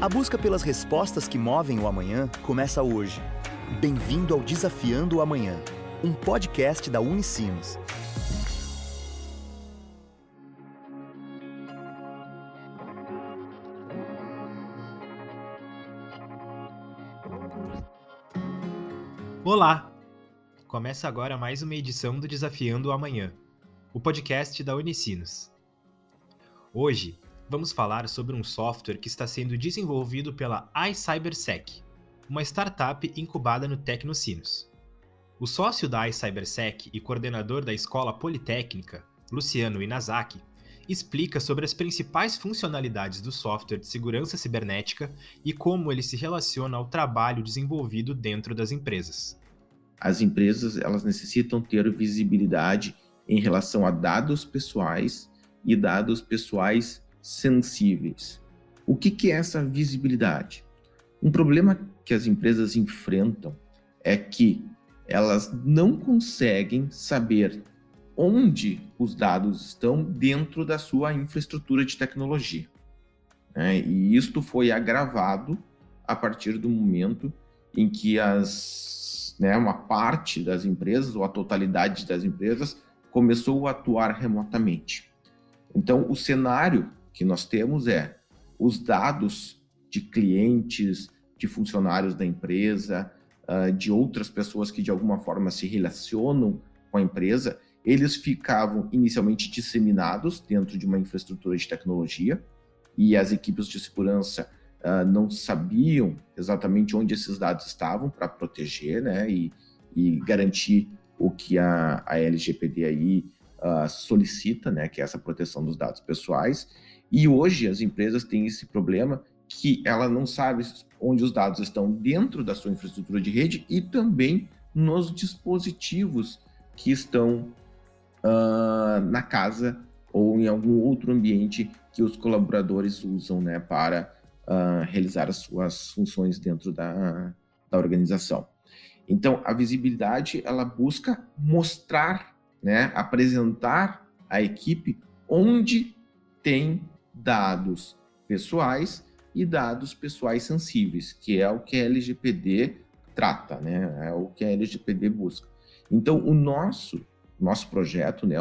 A busca pelas respostas que movem o amanhã começa hoje. Bem-vindo ao Desafiando o Amanhã, um podcast da Unicinos. Olá! Começa agora mais uma edição do Desafiando o Amanhã, o podcast da Unicinos. Hoje vamos falar sobre um software que está sendo desenvolvido pela iCybersec, uma startup incubada no Tecnocinos. O sócio da iCybersec e coordenador da Escola Politécnica, Luciano Inazaki, explica sobre as principais funcionalidades do software de segurança cibernética e como ele se relaciona ao trabalho desenvolvido dentro das empresas. As empresas elas necessitam ter visibilidade em relação a dados pessoais e dados pessoais sensíveis. O que, que é essa visibilidade? Um problema que as empresas enfrentam é que elas não conseguem saber onde os dados estão dentro da sua infraestrutura de tecnologia. Né? E isto foi agravado a partir do momento em que as, né, uma parte das empresas, ou a totalidade das empresas, começou a atuar remotamente. Então, o cenário que nós temos é os dados de clientes, de funcionários da empresa, uh, de outras pessoas que de alguma forma se relacionam com a empresa, eles ficavam inicialmente disseminados dentro de uma infraestrutura de tecnologia e as equipes de segurança uh, não sabiam exatamente onde esses dados estavam para proteger né, e, e, garantir o que a, a LGPD aí uh, solicita, né, que é essa proteção dos dados pessoais. E hoje as empresas têm esse problema que ela não sabe onde os dados estão dentro da sua infraestrutura de rede e também nos dispositivos que estão uh, na casa ou em algum outro ambiente que os colaboradores usam né, para uh, realizar as suas funções dentro da, da organização. Então, a visibilidade ela busca mostrar, né, apresentar à equipe onde tem dados pessoais e dados pessoais sensíveis, que é o que a LGPD trata, né? É o que a LGPD busca. Então, o nosso nosso projeto, né,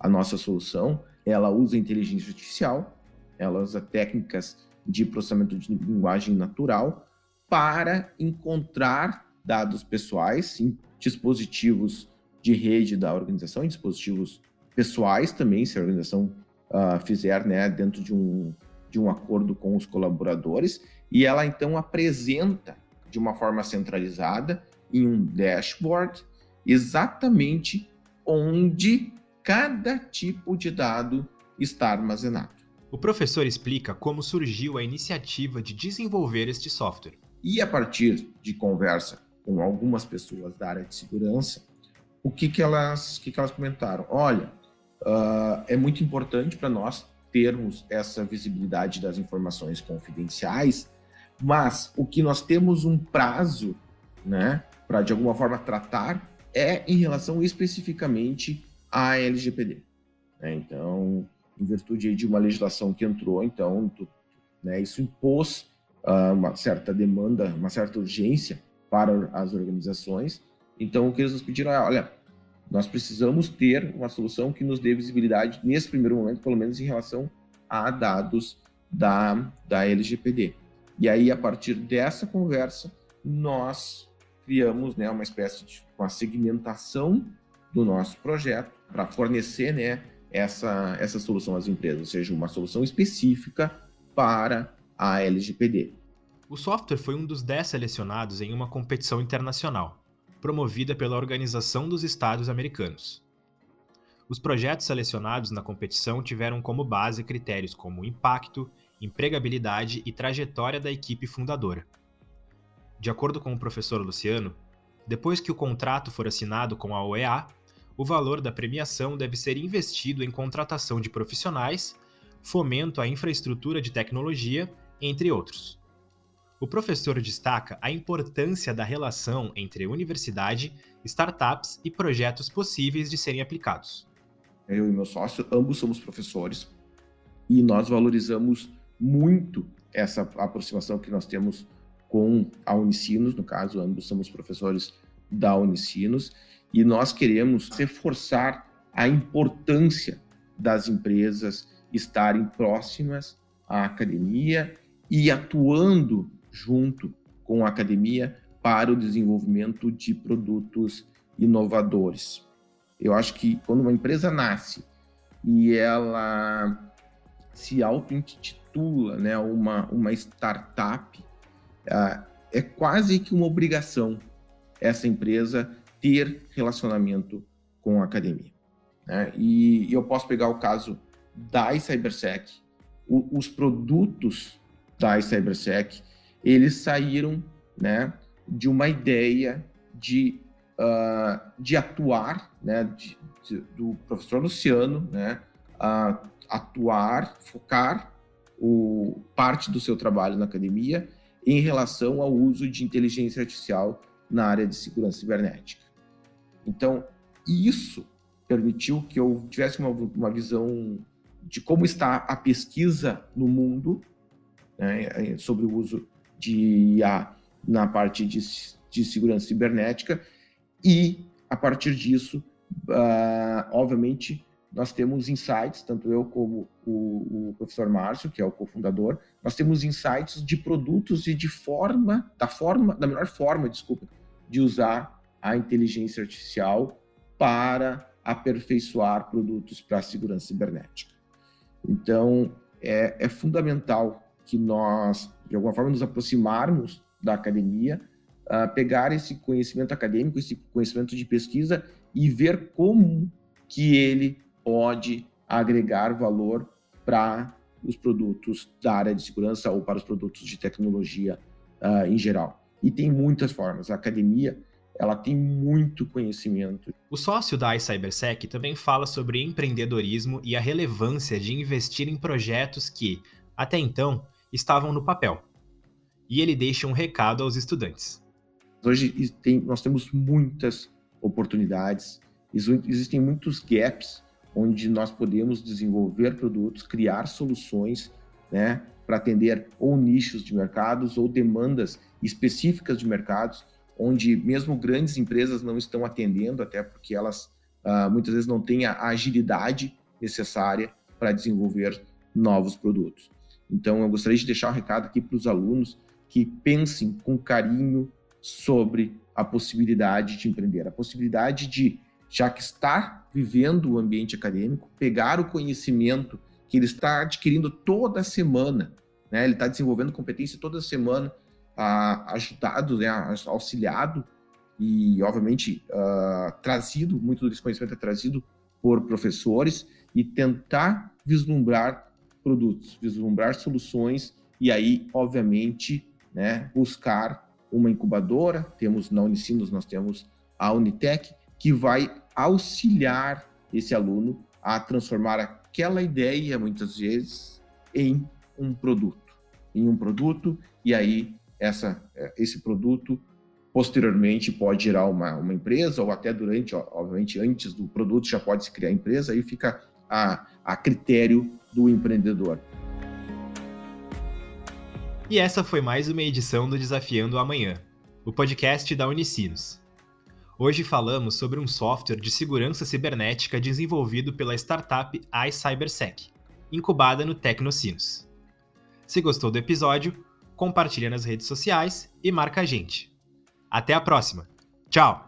a nossa solução, ela usa inteligência artificial, ela usa técnicas de processamento de linguagem natural para encontrar dados pessoais em dispositivos de rede da organização, em dispositivos pessoais também, se a organização uh, fizer né, dentro de um, de um acordo com os colaboradores, e ela então apresenta de uma forma centralizada em um dashboard exatamente onde cada tipo de dado está armazenado. O professor explica como surgiu a iniciativa de desenvolver este software. E a partir de conversa com algumas pessoas da área de segurança, o que, que, elas, que, que elas comentaram? Olha, uh, é muito importante para nós termos essa visibilidade das informações confidenciais, mas o que nós temos um prazo, né, para de alguma forma tratar é em relação especificamente à LGPD. Né? Então, em virtude de uma legislação que entrou, então, tu, né, isso impôs uh, uma certa demanda, uma certa urgência para as organizações. Então, o que eles nos pediram é, olha, nós precisamos ter uma solução que nos dê visibilidade nesse primeiro momento, pelo menos em relação a dados da, da LGPD. E aí, a partir dessa conversa, nós criamos né, uma espécie de uma segmentação do nosso projeto para fornecer né, essa, essa solução às empresas, ou seja, uma solução específica para a LGPD. O software foi um dos 10 selecionados em uma competição internacional promovida pela Organização dos Estados Americanos. Os projetos selecionados na competição tiveram como base critérios como impacto, empregabilidade e trajetória da equipe fundadora. De acordo com o professor Luciano, depois que o contrato for assinado com a OEA, o valor da premiação deve ser investido em contratação de profissionais, fomento à infraestrutura de tecnologia, entre outros. O professor destaca a importância da relação entre universidade, startups e projetos possíveis de serem aplicados. Eu e meu sócio, ambos somos professores e nós valorizamos muito essa aproximação que nós temos com a Unicinos, no caso, ambos somos professores da Unicinos, e nós queremos reforçar a importância das empresas estarem próximas à academia e atuando junto com a academia para o desenvolvimento de produtos inovadores. Eu acho que quando uma empresa nasce e ela se auto-intitula né, uma, uma startup, uh, é quase que uma obrigação essa empresa ter relacionamento com a academia. Né? E, eu posso pegar o caso da iCybersec. Os produtos da iCybersec, eles saíram né, de uma ideia de, uh, de atuar, né, de, de, do professor Luciano, né, uh, atuar, focar o, parte do seu trabalho na academia em relação ao uso de inteligência artificial na área de segurança cibernética. Então, isso permitiu que eu tivesse uma, uma visão de como está a pesquisa no mundo né, sobre o uso de IA na parte de, de segurança cibernética e, a partir disso, uh, obviamente, nós temos insights, tanto eu como o, o professor Márcio, que é o cofundador, nós temos insights de produtos e de forma, da forma, da melhor forma, desculpa, de usar a inteligência artificial para aperfeiçoar produtos para a segurança cibernética. Então, é, é, fundamental que nós, de alguma forma, nos aproximarmos da academia, uh, pegar esse conhecimento acadêmico, esse conhecimento de pesquisa e ver como que ele pode agregar valor para os produtos da área de segurança ou para os produtos de tecnologia uh, em geral. E tem muitas formas. A academia ela tem muito conhecimento. O sócio da iCybersec também fala sobre empreendedorismo e a relevância de investir em projetos que, até então, estavam no papel. E ele deixa um recado aos estudantes. Hoje tem, nós temos muitas oportunidades, existem muitos gaps onde nós podemos desenvolver produtos, criar soluções, né, para atender ou nichos de mercados ou demandas específicas de mercados onde mesmo grandes empresas não estão atendendo, até porque elas uh, muitas vezes não têm a agilidade necessária para desenvolver novos produtos. Então, eu gostaria de deixar um recado aqui para os alunos que pensem com carinho sobre a possibilidade de empreender, a possibilidade de, já que está vivendo o ambiente acadêmico, pegar o conhecimento que ele está adquirindo toda semana, né? ele está desenvolvendo competência toda semana ajudado, né, auxiliado e, obviamente, uh, trazido, muito desse conhecimento é trazido por professores e tentar vislumbrar produtos, vislumbrar soluções e aí, obviamente, né, buscar uma incubadora. Temos na Unicinos, nós temos a Unitec, que vai auxiliar esse aluno a transformar aquela ideia, muitas vezes, em um produto. Em um produto, e aí essa, é, esse produto posteriormente pode gerar uma, uma empresa ou até durante, obviamente, antes do produto já pode se criar empresa, aí fica a, a critério do empreendedor. E essa foi mais uma edição do Desafiando Amanhã, o podcast da Unicinos. Hoje falamos sobre um software de segurança cibernética desenvolvido pela startup iCybersec, incubada no Tecnocinos. Se gostou do episódio, compartilha nas redes sociais e marca a gente. Até a próxima. Tchau!